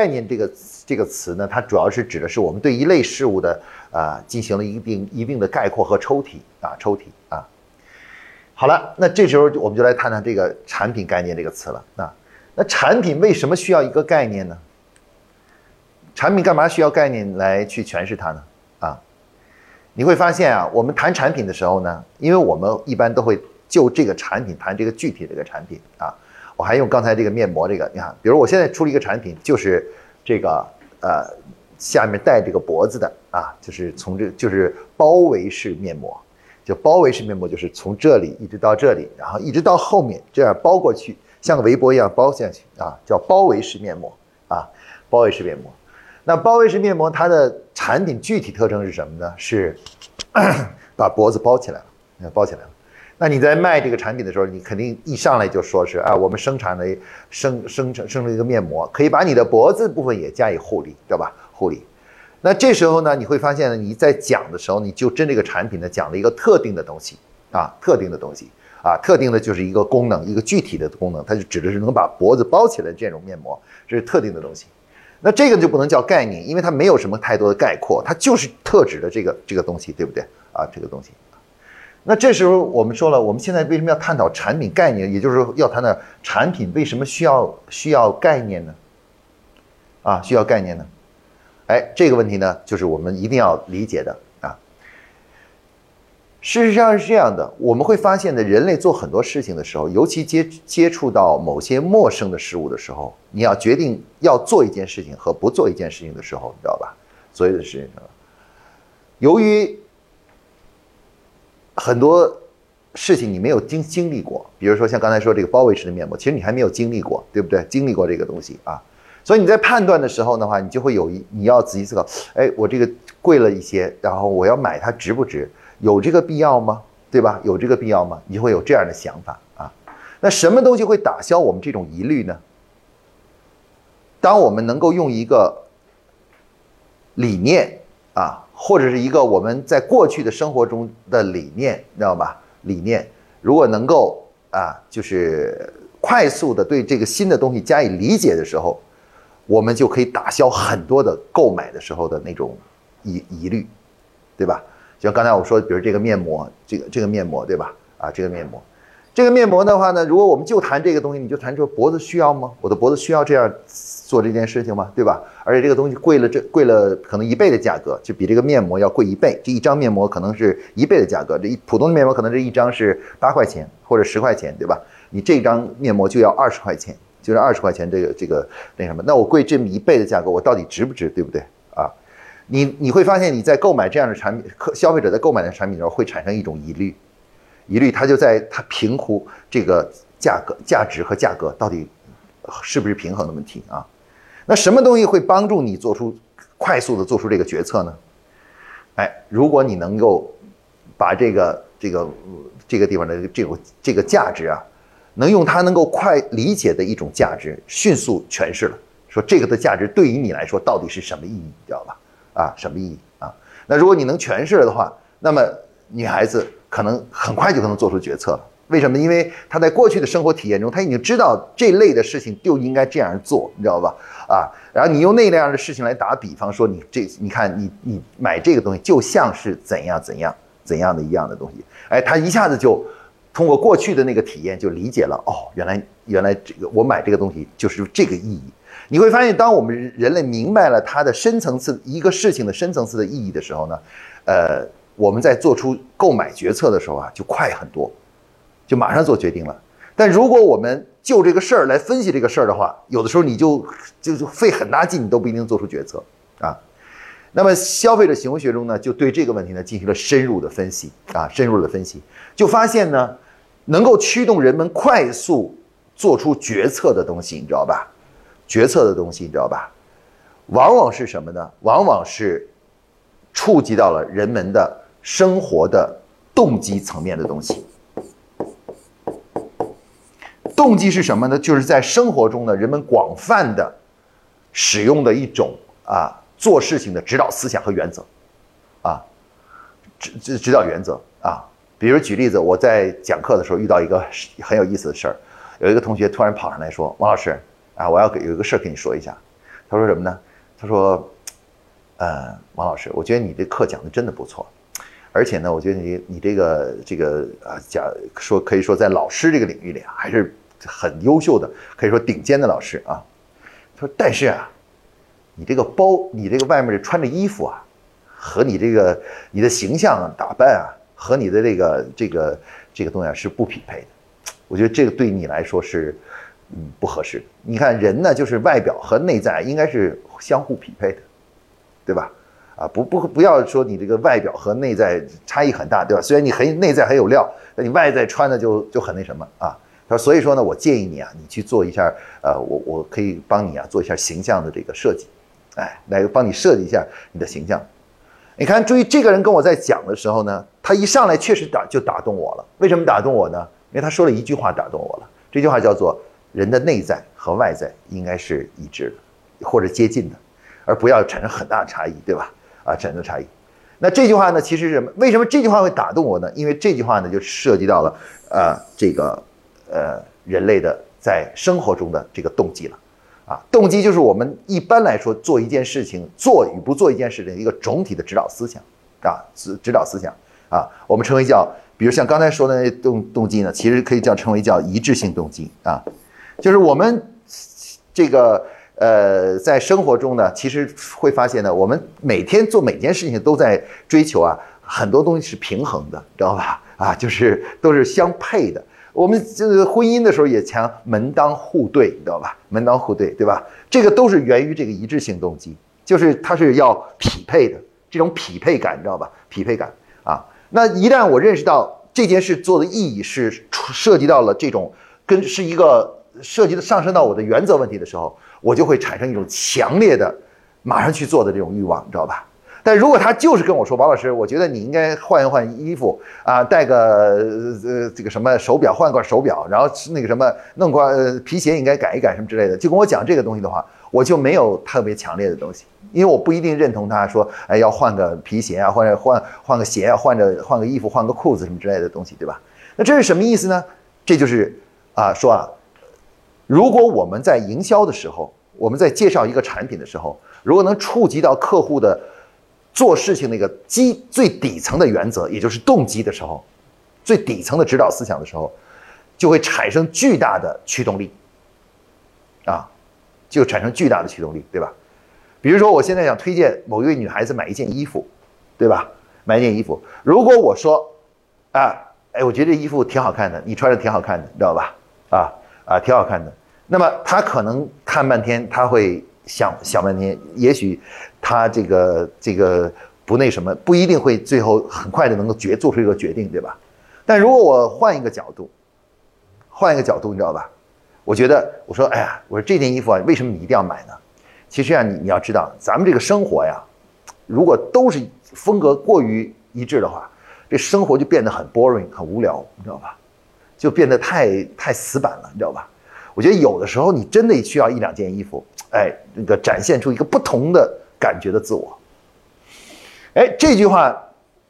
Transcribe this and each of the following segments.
概念这个这个词呢，它主要是指的是我们对一类事物的啊进行了一定一定的概括和抽提啊抽提啊。好了，那这时候我们就来谈谈这个产品概念这个词了。那那产品为什么需要一个概念呢？产品干嘛需要概念来去诠释它呢？啊，你会发现啊，我们谈产品的时候呢，因为我们一般都会就这个产品谈这个具体这个产品啊。我还用刚才这个面膜，这个你看，比如我现在出了一个产品，就是这个呃下面带这个脖子的啊，就是从这就是包围式面膜，就包围式面膜就是从这里一直到这里，然后一直到后面这样包过去，像个围脖一样包下去啊，叫包围式面膜啊，包围式面膜。那包围式面膜它的产品具体特征是什么呢？是 把脖子包起来了，包起来了。那你在卖这个产品的时候，你肯定一上来就说是啊，我们生产的生生成生成一个面膜，可以把你的脖子部分也加以护理，对吧？护理。那这时候呢，你会发现呢，你在讲的时候，你就针这个产品呢讲了一个特定的东西啊，特定的东西啊，特定的就是一个功能，一个具体的功能，它就指的是能把脖子包起来这种面膜，这是特定的东西。那这个就不能叫概念，因为它没有什么太多的概括，它就是特指的这个这个东西，对不对啊？这个东西。那这时候我们说了，我们现在为什么要探讨产品概念？也就是说，要谈的产品为什么需要需要概念呢？啊，需要概念呢？哎，这个问题呢，就是我们一定要理解的啊。事实上是这样的，我们会发现呢，人类做很多事情的时候，尤其接接触到某些陌生的事物的时候，你要决定要做一件事情和不做一件事情的时候，你知道吧？所有的事情，由于很多事情你没有经经历过，比如说像刚才说这个包围式的面膜，其实你还没有经历过，对不对？经历过这个东西啊，所以你在判断的时候的话，你就会有一你要仔细思考，哎，我这个贵了一些，然后我要买它值不值？有这个必要吗？对吧？有这个必要吗？你就会有这样的想法啊。那什么东西会打消我们这种疑虑呢？当我们能够用一个理念啊。或者是一个我们在过去的生活中的理念，知道吧？理念如果能够啊，就是快速的对这个新的东西加以理解的时候，我们就可以打消很多的购买的时候的那种疑疑虑，对吧？就像刚才我说，比如这个面膜，这个这个面膜，对吧？啊，这个面膜。这个面膜的话呢，如果我们就谈这个东西，你就谈说脖子需要吗？我的脖子需要这样做这件事情吗？对吧？而且这个东西贵了，这贵了可能一倍的价格，就比这个面膜要贵一倍。这一张面膜可能是一倍的价格，这一普通的面膜可能这一张是八块钱或者十块钱，对吧？你这张面膜就要二十块钱，就是二十块钱这个这个那什么？那我贵这么一倍的价格，我到底值不值？对不对？啊，你你会发现你在购买这样的产品，客消费者在购买的产品的时候会产生一种疑虑。疑虑，他就在他评估这个价格、价值和价格到底是不是平衡的问题啊？那什么东西会帮助你做出快速的做出这个决策呢？哎，如果你能够把这个这个这个地方的这种这个价值啊，能用它能够快理解的一种价值迅速诠释了，说这个的价值对于你来说到底是什么意义，你知道吧？啊，什么意义啊？那如果你能诠释了的话，那么女孩子。可能很快就可能做出决策了。为什么？因为他在过去的生活体验中，他已经知道这类的事情就应该这样做，你知道吧？啊，然后你用那样的事情来打比方，说你这，你看你你买这个东西就像是怎样怎样怎样的一样的东西，哎，他一下子就通过过去的那个体验就理解了。哦，原来原来这个我买这个东西就是这个意义。你会发现，当我们人类明白了它的深层次一个事情的深层次的意义的时候呢，呃。我们在做出购买决策的时候啊，就快很多，就马上做决定了。但如果我们就这个事儿来分析这个事儿的话，有的时候你就就就费很大劲，你都不一定做出决策啊。那么消费者行为学中呢，就对这个问题呢进行了深入的分析啊，深入的分析，就发现呢，能够驱动人们快速做出决策的东西，你知道吧？决策的东西，你知道吧？往往是什么呢？往往是触及到了人们的。生活的动机层面的东西，动机是什么呢？就是在生活中呢，人们广泛的使用的一种啊做事情的指导思想和原则，啊指指指导原则啊。比如举例子，我在讲课的时候遇到一个很有意思的事儿，有一个同学突然跑上来说：“王老师啊，我要给有一个事儿跟你说一下。”他说什么呢？他说，呃，王老师，我觉得你这课讲的真的不错，而且呢，我觉得你你这个这个啊，讲说可以说在老师这个领域里啊，还是很优秀的，可以说顶尖的老师啊。他说，但是啊，你这个包，你这个外面穿的衣服啊，和你这个你的形象打扮啊，和你的这个这个这个东西啊是不匹配的。我觉得这个对你来说是。嗯，不合适。你看人呢，就是外表和内在应该是相互匹配的，对吧？啊，不不不要说你这个外表和内在差异很大，对吧？虽然你很内在很有料，那你外在穿的就就很那什么啊？他说，所以说呢，我建议你啊，你去做一下，呃，我我可以帮你啊做一下形象的这个设计，哎，来帮你设计一下你的形象。你看，注意这个人跟我在讲的时候呢，他一上来确实打就打动我了。为什么打动我呢？因为他说了一句话打动我了，这句话叫做。人的内在和外在应该是一致的，或者接近的，而不要产生很大差异，对吧？啊，产生差异。那这句话呢，其实是什么？为什么这句话会打动我呢？因为这句话呢，就涉及到了呃这个呃人类的在生活中的这个动机了。啊，动机就是我们一般来说做一件事情，做与不做一件事情一个总体的指导思想啊，指指导思想啊，我们称为叫，比如像刚才说的那动动机呢，其实可以叫称为叫一致性动机啊。就是我们这个呃，在生活中呢，其实会发现呢，我们每天做每件事情都在追求啊，很多东西是平衡的，知道吧？啊，就是都是相配的。我们这个婚姻的时候也强门当户对，你知道吧？门当户对，对吧？这个都是源于这个一致性动机，就是它是要匹配的，这种匹配感，你知道吧？匹配感啊，那一旦我认识到这件事做的意义是涉及到了这种跟是一个。涉及的上升到我的原则问题的时候，我就会产生一种强烈的马上去做的这种欲望，你知道吧？但如果他就是跟我说，王老师，我觉得你应该换一换衣服啊，戴个呃这个什么手表，换块手表，然后那个什么弄个皮鞋应该改一改什么之类的，就跟我讲这个东西的话，我就没有特别强烈的东西，因为我不一定认同他说，哎，要换个皮鞋啊，或者换换个鞋啊，换着换个衣服，换个裤子什么之类的东西，对吧？那这是什么意思呢？这就是啊，说啊。如果我们在营销的时候，我们在介绍一个产品的时候，如果能触及到客户的做事情那个基最底层的原则，也就是动机的时候，最底层的指导思想的时候，就会产生巨大的驱动力，啊，就产生巨大的驱动力，对吧？比如说，我现在想推荐某一位女孩子买一件衣服，对吧？买一件衣服，如果我说，啊，哎，我觉得这衣服挺好看的，你穿着挺好看的，你知道吧？啊啊，挺好看的。那么他可能看半天，他会想想半天，也许他这个这个不那什么，不一定会最后很快的能够决做出一个决定，对吧？但如果我换一个角度，换一个角度，你知道吧？我觉得我说，哎呀，我说这件衣服啊，为什么你一定要买呢？其实啊，你你要知道，咱们这个生活呀，如果都是风格过于一致的话，这生活就变得很 boring，很无聊，你知道吧？就变得太太死板了，你知道吧？我觉得有的时候你真的需要一两件衣服，哎，那个展现出一个不同的感觉的自我。哎，这句话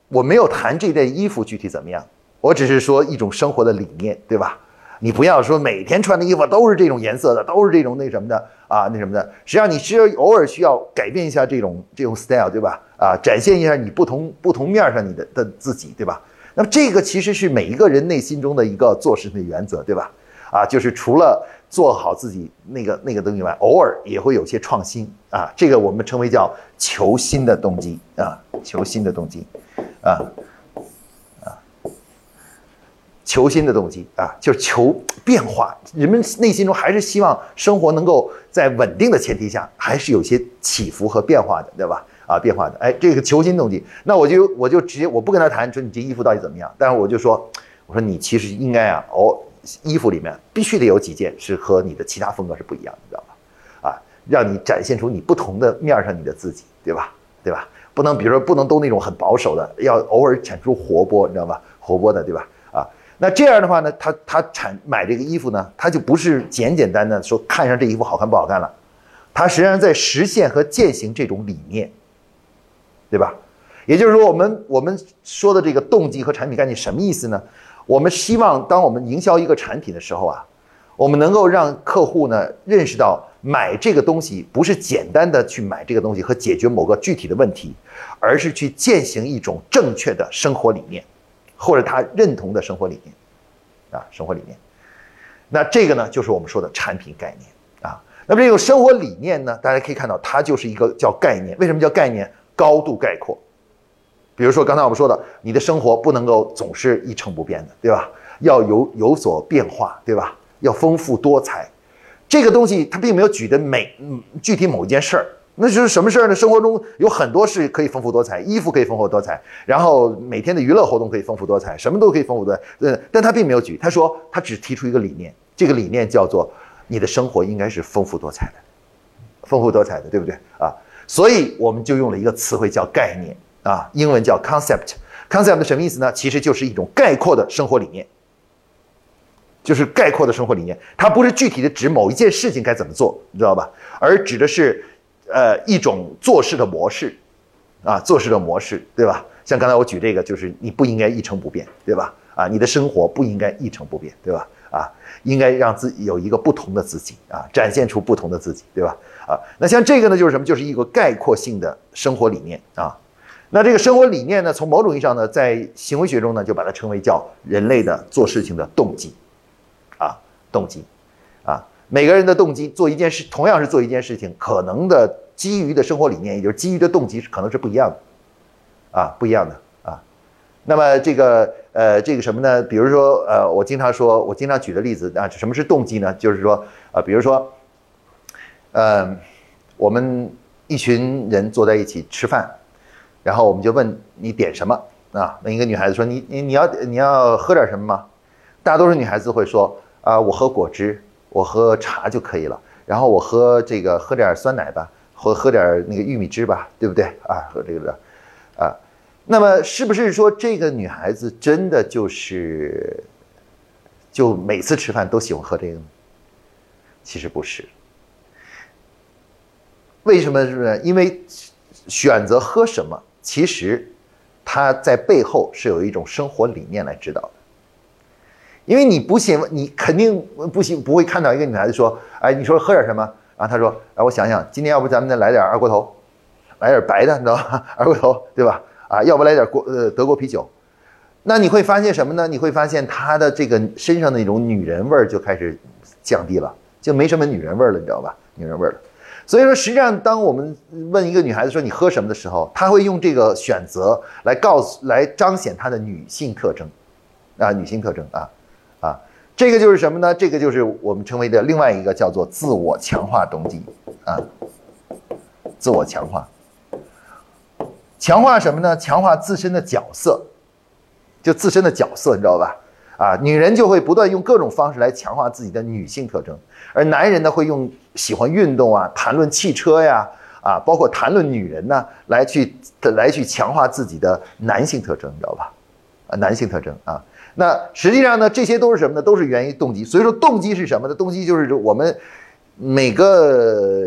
我没有谈这件衣服具体怎么样，我只是说一种生活的理念，对吧？你不要说每天穿的衣服都是这种颜色的，都是这种那什么的啊，那什么的。实际上你需要偶尔需要改变一下这种这种 style，对吧？啊，展现一下你不同不同面上你的的自己，对吧？那么这个其实是每一个人内心中的一个做事的原则，对吧？啊，就是除了做好自己那个那个东西外，偶尔也会有些创新啊。这个我们称为叫求新的动机啊，求新的动机，啊啊，求新的动机啊，就是求变化。人们内心中还是希望生活能够在稳定的前提下，还是有些起伏和变化的，对吧？啊，变化的。哎，这个求新动机，那我就我就直接我不跟他谈说你这衣服到底怎么样，但是我就说，我说你其实应该啊，哦。衣服里面必须得有几件是和你的其他风格是不一样的，你知道吧？啊，让你展现出你不同的面上你的自己，对吧？对吧？不能，比如说不能都那种很保守的，要偶尔产出活泼，你知道吧？活泼的，对吧？啊，那这样的话呢，他他产买这个衣服呢，他就不是简简单单说看上这衣服好看不好看了，他实际上在实现和践行这种理念，对吧？也就是说，我们我们说的这个动机和产品概念什么意思呢？我们希望，当我们营销一个产品的时候啊，我们能够让客户呢认识到买这个东西不是简单的去买这个东西和解决某个具体的问题，而是去践行一种正确的生活理念，或者他认同的生活理念，啊，生活理念。那这个呢，就是我们说的产品概念啊。那么这种生活理念呢，大家可以看到，它就是一个叫概念。为什么叫概念？高度概括。比如说刚才我们说的，你的生活不能够总是一成不变的，对吧？要有有所变化，对吧？要丰富多彩。这个东西它并没有举的每嗯具体某一件事儿，那就是什么事儿呢？生活中有很多事可以丰富多彩，衣服可以丰富多彩，然后每天的娱乐活动可以丰富多彩，什么都可以丰富多彩。嗯，但他并没有举，他说他只提出一个理念。这个理念叫做你的生活应该是丰富多彩的，丰富多彩的，对不对啊？所以我们就用了一个词汇叫概念啊，英文叫 concept。concept 什么意思呢？其实就是一种概括的生活理念，就是概括的生活理念。它不是具体的指某一件事情该怎么做，你知道吧？而指的是呃一种做事的模式啊，做事的模式，对吧？像刚才我举这个，就是你不应该一成不变，对吧？啊，你的生活不应该一成不变，对吧？啊，应该让自己有一个不同的自己啊，展现出不同的自己，对吧？啊，那像这个呢，就是什么？就是一个概括性的生活理念啊。那这个生活理念呢，从某种意义上呢，在行为学中呢，就把它称为叫人类的做事情的动机啊，动机啊。每个人的动机做一件事，同样是做一件事情，可能的基于的生活理念，也就是基于的动机，可能是不一样的啊，不一样的啊。那么这个呃，这个什么呢？比如说呃，我经常说，我经常举的例子啊，什么是动机呢？就是说啊，比如说，呃，我们一群人坐在一起吃饭，然后我们就问你点什么啊？问一个女孩子说你你你要你要喝点什么吗？大多数女孩子会说啊，我喝果汁，我喝茶就可以了。然后我喝这个喝点酸奶吧，或喝点那个玉米汁吧，对不对啊？喝这个的啊。那么是不是说这个女孩子真的就是，就每次吃饭都喜欢喝这个呢？其实不是。为什么是呢？因为选择喝什么，其实它在背后是有一种生活理念来指导的。因为你不信，你肯定不行，不会看到一个女孩子说：“哎，你说喝点什么？”然后她说：“哎，我想想，今天要不咱们再来点二锅头，来点白的，你知道吧？二锅头，对吧？”啊，要不来点国呃德国啤酒，那你会发现什么呢？你会发现他的这个身上的那种女人味就开始降低了，就没什么女人味了，你知道吧？女人味了。所以说，实际上当我们问一个女孩子说你喝什么的时候，她会用这个选择来告诉、来彰显她的女性特征，啊，女性特征啊，啊，这个就是什么呢？这个就是我们称为的另外一个叫做自我强化动机啊，自我强化。强化什么呢？强化自身的角色，就自身的角色，你知道吧？啊，女人就会不断用各种方式来强化自己的女性特征，而男人呢会用喜欢运动啊、谈论汽车呀、啊，包括谈论女人呢，来去来去强化自己的男性特征，你知道吧？啊，男性特征啊，那实际上呢，这些都是什么呢？都是源于动机。所以说，动机是什么呢？动机就是我们每个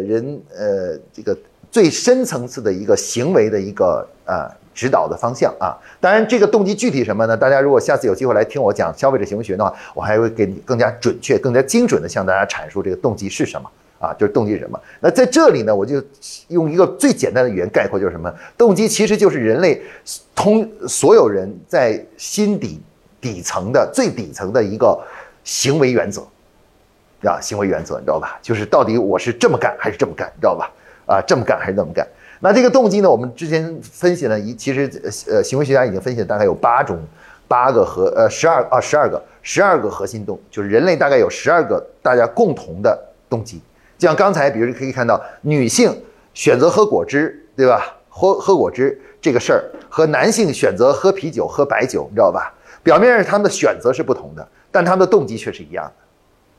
人呃这个。最深层次的一个行为的一个呃指导的方向啊，当然这个动机具体什么呢？大家如果下次有机会来听我讲消费者行为学的话，我还会给你更加准确、更加精准的向大家阐述这个动机是什么啊，就是动机是什么。那在这里呢，我就用一个最简单的语言概括，就是什么？动机其实就是人类通所有人在心底底层的最底层的一个行为原则啊，行为原则，你知道吧？就是到底我是这么干还是这么干，你知道吧？啊，这么干还是那么干？那这个动机呢？我们之前分析了一，其实呃，行为学家已经分析了大概有八种，八个核呃十二啊十二个十二个核心动，就是人类大概有十二个大家共同的动机。像刚才，比如可以看到女性选择喝果汁，对吧？喝喝果汁这个事儿和男性选择喝啤酒、喝白酒，你知道吧？表面上他们的选择是不同的，但他们的动机却是一样的，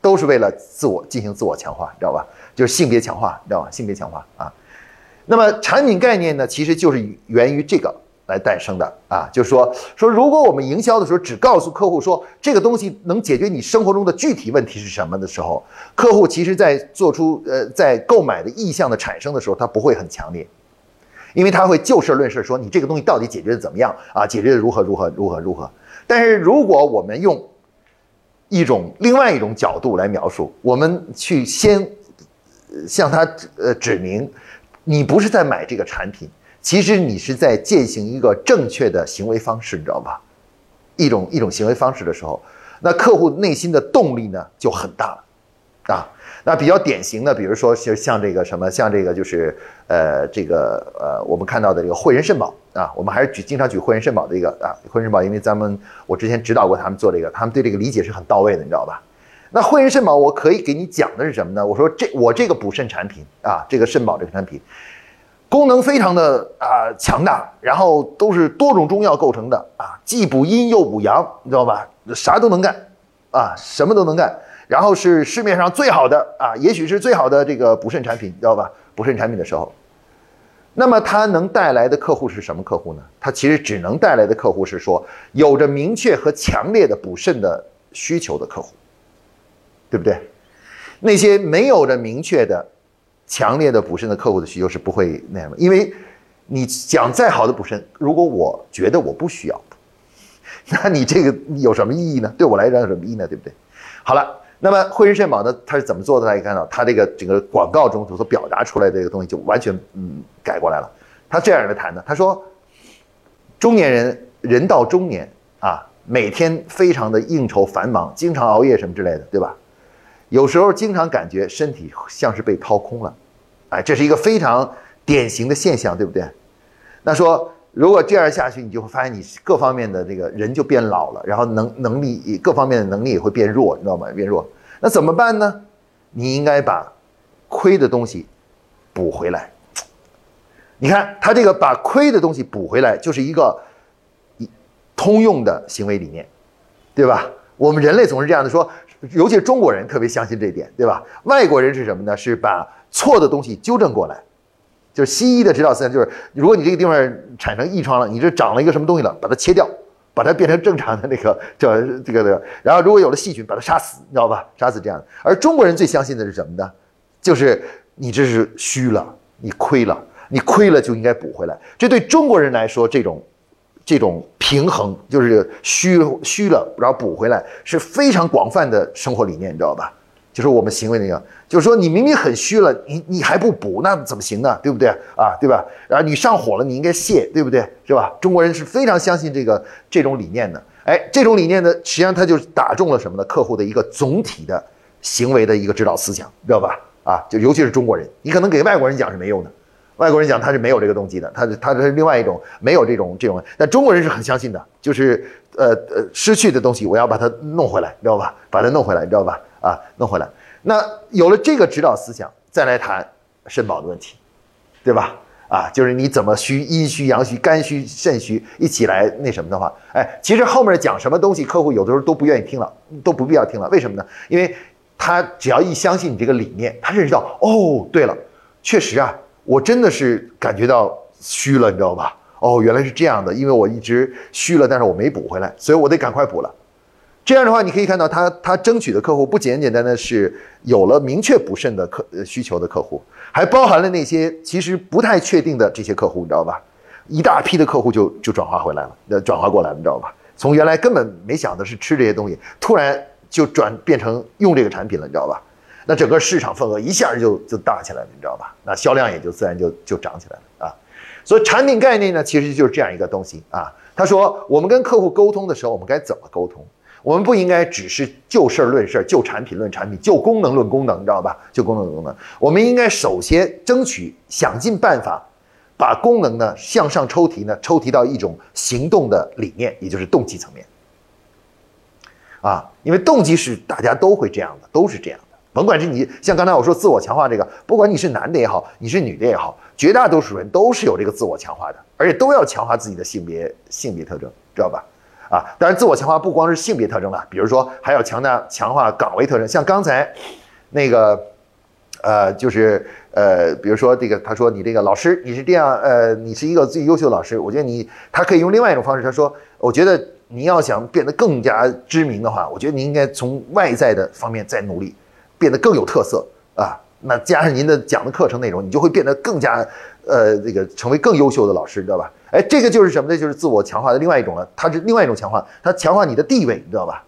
都是为了自我进行自我强化，你知道吧？就是性别强化，你知道吧？性别强化啊，那么产品概念呢，其实就是源于这个来诞生的啊。就是说，说如果我们营销的时候只告诉客户说这个东西能解决你生活中的具体问题是什么的时候，客户其实在做出呃在购买的意向的产生的时候，他不会很强烈，因为他会就事论事说你这个东西到底解决的怎么样啊？解决的如何如何如何如何？但是如果我们用一种另外一种角度来描述，我们去先。向他呃指明，你不是在买这个产品，其实你是在践行一个正确的行为方式，你知道吧？一种一种行为方式的时候，那客户内心的动力呢就很大了，啊。那比较典型的，比如说像像这个什么，像这个就是呃这个呃我们看到的这个汇仁肾宝啊，我们还是举经常举汇仁肾宝的一个啊，汇仁肾宝，因为咱们我之前指导过他们做这个，他们对这个理解是很到位的，你知道吧？那汇仁肾宝我可以给你讲的是什么呢？我说这我这个补肾产品啊，这个肾宝这个产品，功能非常的啊强大，然后都是多种中药构成的啊，既补阴又补阳，你知道吧？啥都能干啊，什么都能干。然后是市面上最好的啊，也许是最好的这个补肾产品，知道吧？补肾产品的时候，那么它能带来的客户是什么客户呢？它其实只能带来的客户是说有着明确和强烈的补肾的需求的客户，对不对？那些没有着明确的、强烈的补肾的客户的需求是不会那样的，因为你讲再好的补肾，如果我觉得我不需要，那你这个有什么意义呢？对我来讲有什么意义呢？对不对？好了。那么汇仁肾宝呢？它是怎么做的？大家看到它这个整个广告中所表达出来这个东西就完全嗯改过来了。他这样来谈的，他说，中年人人到中年啊，每天非常的应酬繁忙，经常熬夜什么之类的，对吧？有时候经常感觉身体像是被掏空了，哎，这是一个非常典型的现象，对不对？那说。如果这样下去，你就会发现你各方面的这个人就变老了，然后能能力各方面的能力也会变弱，你知道吗？变弱，那怎么办呢？你应该把亏的东西补回来。你看他这个把亏的东西补回来，就是一个一通用的行为理念，对吧？我们人类总是这样的说，尤其是中国人特别相信这一点，对吧？外国人是什么呢？是把错的东西纠正过来。就是西医的指导思想，就是如果你这个地方产生异创了，你这长了一个什么东西了，把它切掉，把它变成正常的那个 叫这个的，然后如果有了细菌，把它杀死，你知道吧？杀死这样。而中国人最相信的是什么呢？就是你这是虚了，你亏了，你亏了就应该补回来。这对中国人来说，这种这种平衡就是虚虚了，然后补回来，是非常广泛的生活理念，你知道吧？就是我们行为那个，就是说你明明很虚了，你你还不补，那怎么行呢？对不对啊？对吧？然后你上火了，你应该泻，对不对？是吧？中国人是非常相信这个这种理念的。哎，这种理念呢，实际上它就是打中了什么呢？客户的一个总体的行为的一个指导思想，知道吧？啊，就尤其是中国人，你可能给外国人讲是没用的，外国人讲他是没有这个动机的，他是他是另外一种没有这种这种，但中国人是很相信的，就是呃呃失去的东西我要把它弄回来，知道吧？把它弄回来，你知道吧？啊，弄回来。那有了这个指导思想，再来谈肾宝的问题，对吧？啊，就是你怎么虚、阴虚、阳虚、肝虚、肾虚一起来那什么的话，哎，其实后面讲什么东西，客户有的时候都不愿意听了，都不必要听了。为什么呢？因为他只要一相信你这个理念，他认识到，哦，对了，确实啊，我真的是感觉到虚了，你知道吧？哦，原来是这样的，因为我一直虚了，但是我没补回来，所以我得赶快补了。这样的话，你可以看到他他争取的客户不简简单单是有了明确补肾的客需求的客户，还包含了那些其实不太确定的这些客户，你知道吧？一大批的客户就就转化回来了，呃，转化过来，你知道吧？从原来根本没想的是吃这些东西，突然就转变成用这个产品了，你知道吧？那整个市场份额一下就就大起来了，你知道吧？那销量也就自然就就涨起来了啊。所以产品概念呢，其实就是这样一个东西啊。他说，我们跟客户沟通的时候，我们该怎么沟通？我们不应该只是就事儿论事儿，就产品论产品，就功能论功能，你知道吧？就功能论功能。我们应该首先争取想尽办法，把功能呢向上抽提呢，抽提到一种行动的理念，也就是动机层面。啊，因为动机是大家都会这样的，都是这样。甭管是你像刚才我说自我强化这个，不管你是男的也好，你是女的也好，绝大多数人都是有这个自我强化的，而且都要强化自己的性别性别特征，知道吧？啊，当然，自我强化不光是性别特征了，比如说还要强大强化岗位特征。像刚才那个，呃，就是呃，比如说这个，他说你这个老师你是这样，呃，你是一个最优秀的老师。我觉得你他可以用另外一种方式，他说，我觉得你要想变得更加知名的话，我觉得你应该从外在的方面再努力，变得更有特色啊。那加上您的讲的课程内容，你就会变得更加，呃，这个成为更优秀的老师，知道吧？哎，这个就是什么呢？就是自我强化的另外一种了。它是另外一种强化，它强化你的地位，你知道吧？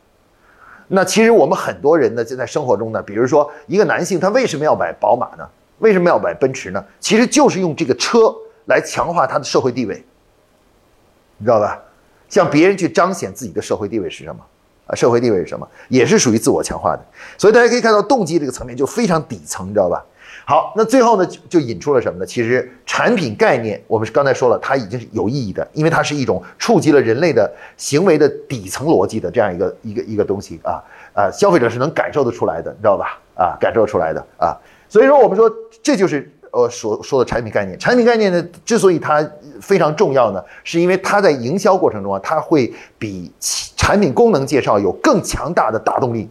那其实我们很多人呢，就在生活中呢，比如说一个男性，他为什么要买宝马呢？为什么要买奔驰呢？其实就是用这个车来强化他的社会地位，你知道吧？向别人去彰显自己的社会地位是什么？啊，社会地位是什么？也是属于自我强化的。所以大家可以看到，动机这个层面就非常底层，你知道吧？好，那最后呢，就引出了什么呢？其实产品概念，我们是刚才说了，它已经是有意义的，因为它是一种触及了人类的行为的底层逻辑的这样一个一个一个东西啊啊，消费者是能感受得出来的，你知道吧？啊，感受出来的啊。所以说，我们说这就是呃所说的产品概念。产品概念呢，之所以它非常重要呢，是因为它在营销过程中啊，它会比产品功能介绍有更强大的打动力，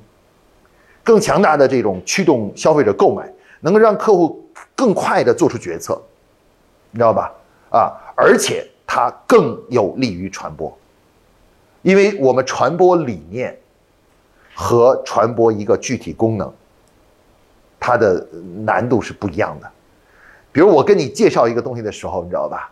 更强大的这种驱动消费者购买。能够让客户更快的做出决策，你知道吧？啊，而且它更有利于传播，因为我们传播理念和传播一个具体功能，它的难度是不一样的。比如我跟你介绍一个东西的时候，你知道吧？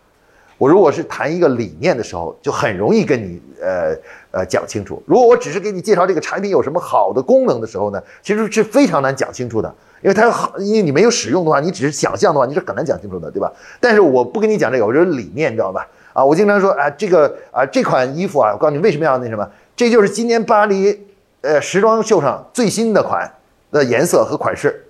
我如果是谈一个理念的时候，就很容易跟你呃呃讲清楚。如果我只是给你介绍这个产品有什么好的功能的时候呢，其实是非常难讲清楚的。因为它好，因为你没有使用的话，你只是想象的话，你是很难讲清楚的，对吧？但是我不跟你讲这个，我说理念，你知道吧？啊，我经常说啊，这个啊，这款衣服啊，我告诉你为什么要那什么，这就是今年巴黎呃时装秀上最新的款的颜色和款式。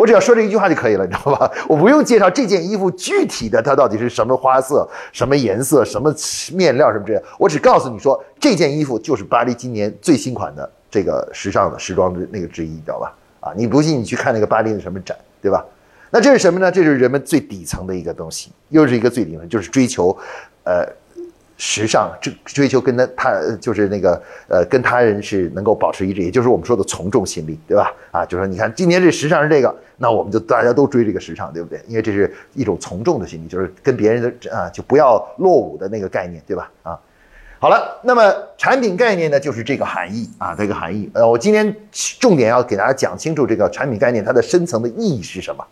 我只要说这一句话就可以了，你知道吧？我不用介绍这件衣服具体的它到底是什么花色、什么颜色、什么面料什么之类，我只告诉你说这件衣服就是巴黎今年最新款的这个时尚的时装的那个之一，你知道吧？啊，你不信你去看那个巴黎的什么展，对吧？那这是什么呢？这是人们最底层的一个东西，又是一个最底层，就是追求，呃，时尚，追追求跟他他就是那个呃，跟他人是能够保持一致，也就是我们说的从众心理，对吧？啊，就说你看今年这时尚是这个，那我们就大家都追这个时尚，对不对？因为这是一种从众的心理，就是跟别人的啊就不要落伍的那个概念，对吧？啊。好了，那么产品概念呢，就是这个含义啊，这个含义。呃，我今天重点要给大家讲清楚这个产品概念它的深层的意义是什么，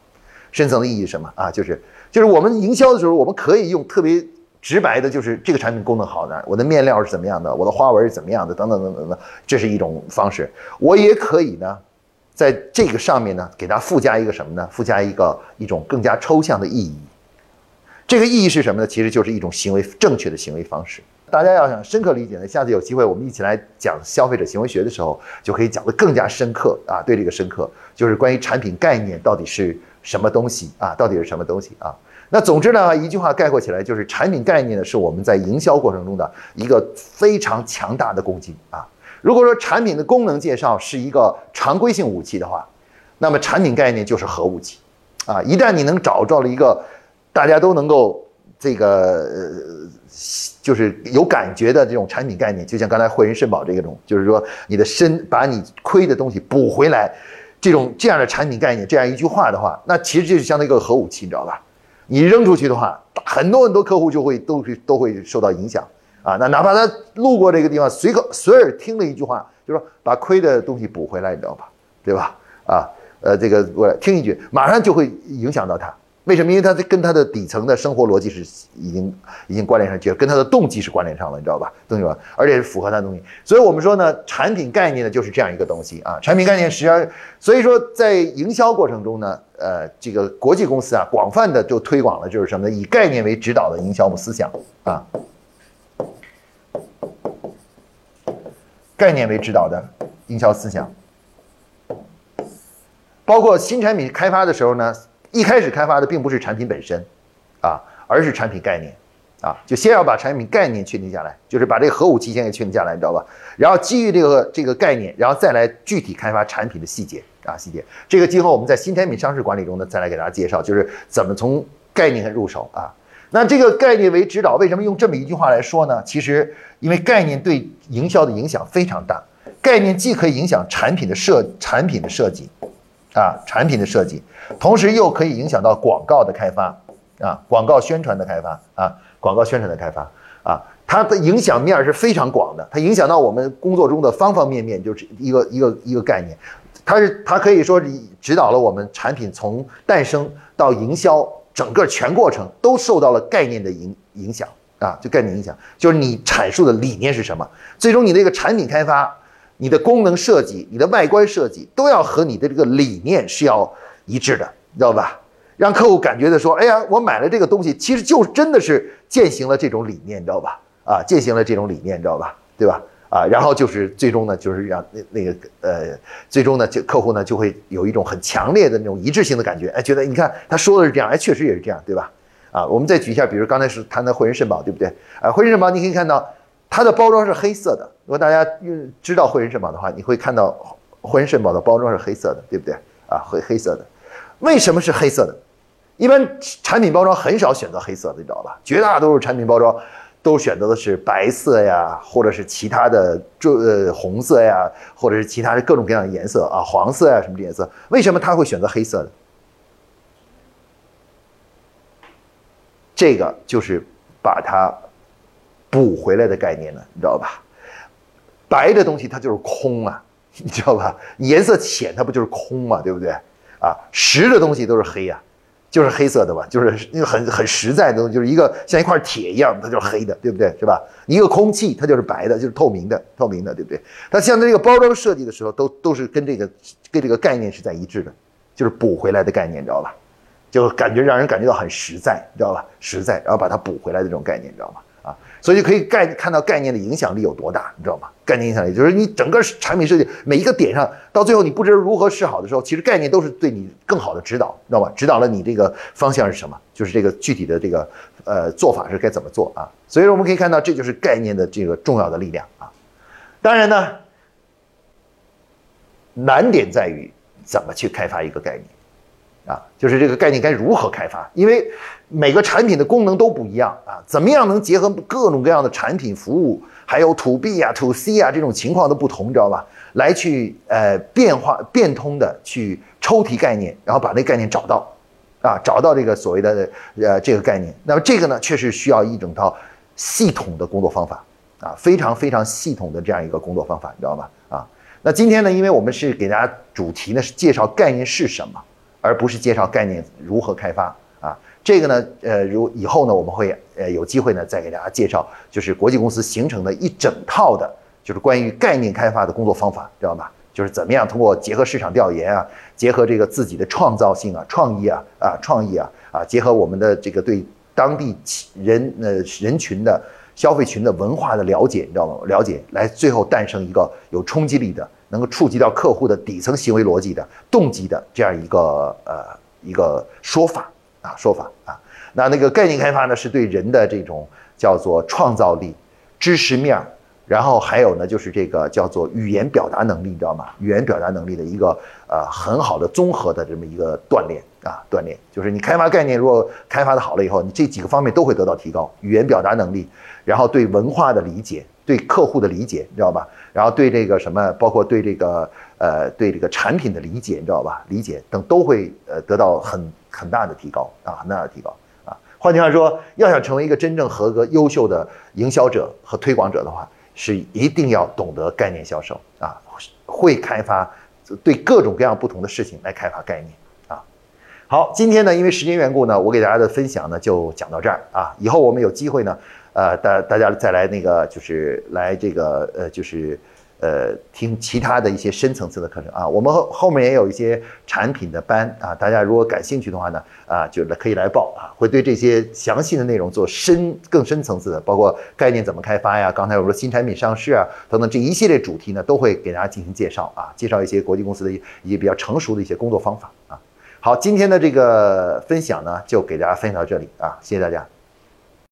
深层的意义是什么啊？就是就是我们营销的时候，我们可以用特别直白的，就是这个产品功能好呢，我的面料是怎么样的，我的花纹是怎么样的，等等等等等，这是一种方式。我也可以呢，在这个上面呢，给它附加一个什么呢？附加一个一种更加抽象的意义。这个意义是什么呢？其实就是一种行为正确的行为方式。大家要想深刻理解呢，下次有机会我们一起来讲消费者行为学的时候，就可以讲得更加深刻啊。对这个深刻，就是关于产品概念到底是什么东西啊？到底是什么东西啊？那总之呢，一句话概括起来就是，产品概念呢是我们在营销过程中的一个非常强大的攻击啊。如果说产品的功能介绍是一个常规性武器的话，那么产品概念就是核武器啊。一旦你能找着了一个大家都能够这个呃。就是有感觉的这种产品概念，就像刚才汇仁肾宝这种，就是说你的身把你亏的东西补回来，这种这样的产品概念，这样一句话的话，那其实就是相当于一个核武器，你知道吧？你扔出去的话，很多很多客户就会都会都会受到影响啊。那哪怕他路过这个地方，随口随耳听了一句话，就说把亏的东西补回来，你知道吧？对吧？啊，呃，这个我听一句，马上就会影响到他。为什么？因为它跟它的底层的生活逻辑是已经已经关联上去了，跟它的动机是关联上了，你知道吧？东西吧？而且是符合它的东西。所以我们说呢，产品概念呢就是这样一个东西啊。产品概念实际上，所以说在营销过程中呢，呃，这个国际公司啊，广泛的就推广了就是什么呢？以概念为指导的营销思想啊，概念为指导的营销思想，包括新产品开发的时候呢。一开始开发的并不是产品本身，啊，而是产品概念，啊，就先要把产品概念确定下来，就是把这个核武器先给确定下来，你知道吧？然后基于这个这个概念，然后再来具体开发产品的细节啊，细节。这个今后我们在新产品上市管理中呢，再来给大家介绍，就是怎么从概念入手啊。那这个概念为指导，为什么用这么一句话来说呢？其实因为概念对营销的影响非常大，概念既可以影响产品的设产品的设计。啊，产品的设计，同时又可以影响到广告的开发，啊，广告宣传的开发，啊，广告宣传的开发，啊，它的影响面是非常广的，它影响到我们工作中的方方面面，就是一个一个一个概念，它是它可以说指导了我们产品从诞生到营销整个全过程都受到了概念的影影响，啊，就概念影响，就是你阐述的理念是什么，最终你这个产品开发。你的功能设计、你的外观设计都要和你的这个理念是要一致的你知道吧？让客户感觉的说，哎呀，我买了这个东西，其实就真的是践行了这种理念，你知道吧？啊，践行了这种理念，你知道吧？对吧？啊，然后就是最终呢，就是让那那个呃，最终呢，就客户呢就会有一种很强烈的那种一致性的感觉，哎，觉得你看他说的是这样，哎，确实也是这样，对吧？啊，我们再举一下，比如刚才是谈的汇仁肾宝，对不对？啊，汇仁肾宝你可以看到它的包装是黑色的，如果大家知道汇仁肾宝的话，你会看到汇仁肾宝的包装是黑色的，对不对？啊，黑黑色的，为什么是黑色的？一般产品包装很少选择黑色的，你知道吧？绝大多数产品包装。都选择的是白色呀，或者是其他的这呃红色呀，或者是其他的各种各样的颜色啊，黄色呀什么颜色？为什么他会选择黑色的？这个就是把它补回来的概念呢，你知道吧？白的东西它就是空啊，你知道吧？颜色浅它不就是空嘛，对不对？啊，实的东西都是黑呀。就是黑色的吧，就是那个很很实在的东西，就是一个像一块铁一样，它就是黑的，对不对？是吧？一个空气它就是白的，就是透明的，透明的，对不对？它像这个包装设计的时候，都都是跟这个跟这个概念是在一致的，就是补回来的概念，你知道吧？就感觉让人感觉到很实在，你知道吧？实在，然后把它补回来的这种概念，你知道吗？所以就可以概看到概念的影响力有多大，你知道吗？概念影响力就是你整个产品设计每一个点上，到最后你不知如何是好的时候，其实概念都是对你更好的指导，知道吧？指导了你这个方向是什么，就是这个具体的这个呃做法是该怎么做啊？所以说我们可以看到，这就是概念的这个重要的力量啊。当然呢，难点在于怎么去开发一个概念。啊，就是这个概念该如何开发？因为每个产品的功能都不一样啊，怎么样能结合各种各样的产品服务，还有 to B 啊、to C 啊这种情况的不同，你知道吧？来去呃变化变通的去抽提概念，然后把那概念找到，啊，找到这个所谓的呃这个概念。那么这个呢，确实需要一整套系统的工作方法啊，非常非常系统的这样一个工作方法，你知道吗？啊，那今天呢，因为我们是给大家主题呢是介绍概念是什么。而不是介绍概念如何开发啊，这个呢，呃，如以后呢，我们会呃有机会呢再给大家介绍，就是国际公司形成的一整套的，就是关于概念开发的工作方法，知道吗？就是怎么样通过结合市场调研啊，结合这个自己的创造性啊、创意啊、啊创意啊啊，结合我们的这个对当地人呃人群的消费群的文化的了解，你知道吗？了解来最后诞生一个有冲击力的。能够触及到客户的底层行为逻辑的动机的这样一个呃一个说法啊说法啊，那那个概念开发呢是对人的这种叫做创造力、知识面儿，然后还有呢就是这个叫做语言表达能力，你知道吗？语言表达能力的一个呃很好的综合的这么一个锻炼啊锻炼，就是你开发概念如果开发的好了以后，你这几个方面都会得到提高：语言表达能力，然后对文化的理解。对客户的理解，你知道吧？然后对这个什么，包括对这个呃，对这个产品的理解，你知道吧？理解等都会呃得到很很大的提高啊，很大的提高啊。换句话说，要想成为一个真正合格、优秀的营销者和推广者的话，是一定要懂得概念销售啊，会开发对各种各样不同的事情来开发概念啊。好，今天呢，因为时间缘故呢，我给大家的分享呢就讲到这儿啊。以后我们有机会呢。呃，大大家再来那个，就是来这个，呃，就是，呃，听其他的一些深层次的课程啊。我们后后面也有一些产品的班啊，大家如果感兴趣的话呢，啊，就来可以来报啊，会对这些详细的内容做深更深层次的，包括概念怎么开发呀，刚才我说新产品上市啊等等这一系列主题呢，都会给大家进行介绍啊，介绍一些国际公司的一些比较成熟的一些工作方法啊。好，今天的这个分享呢，就给大家分享到这里啊，谢谢大家。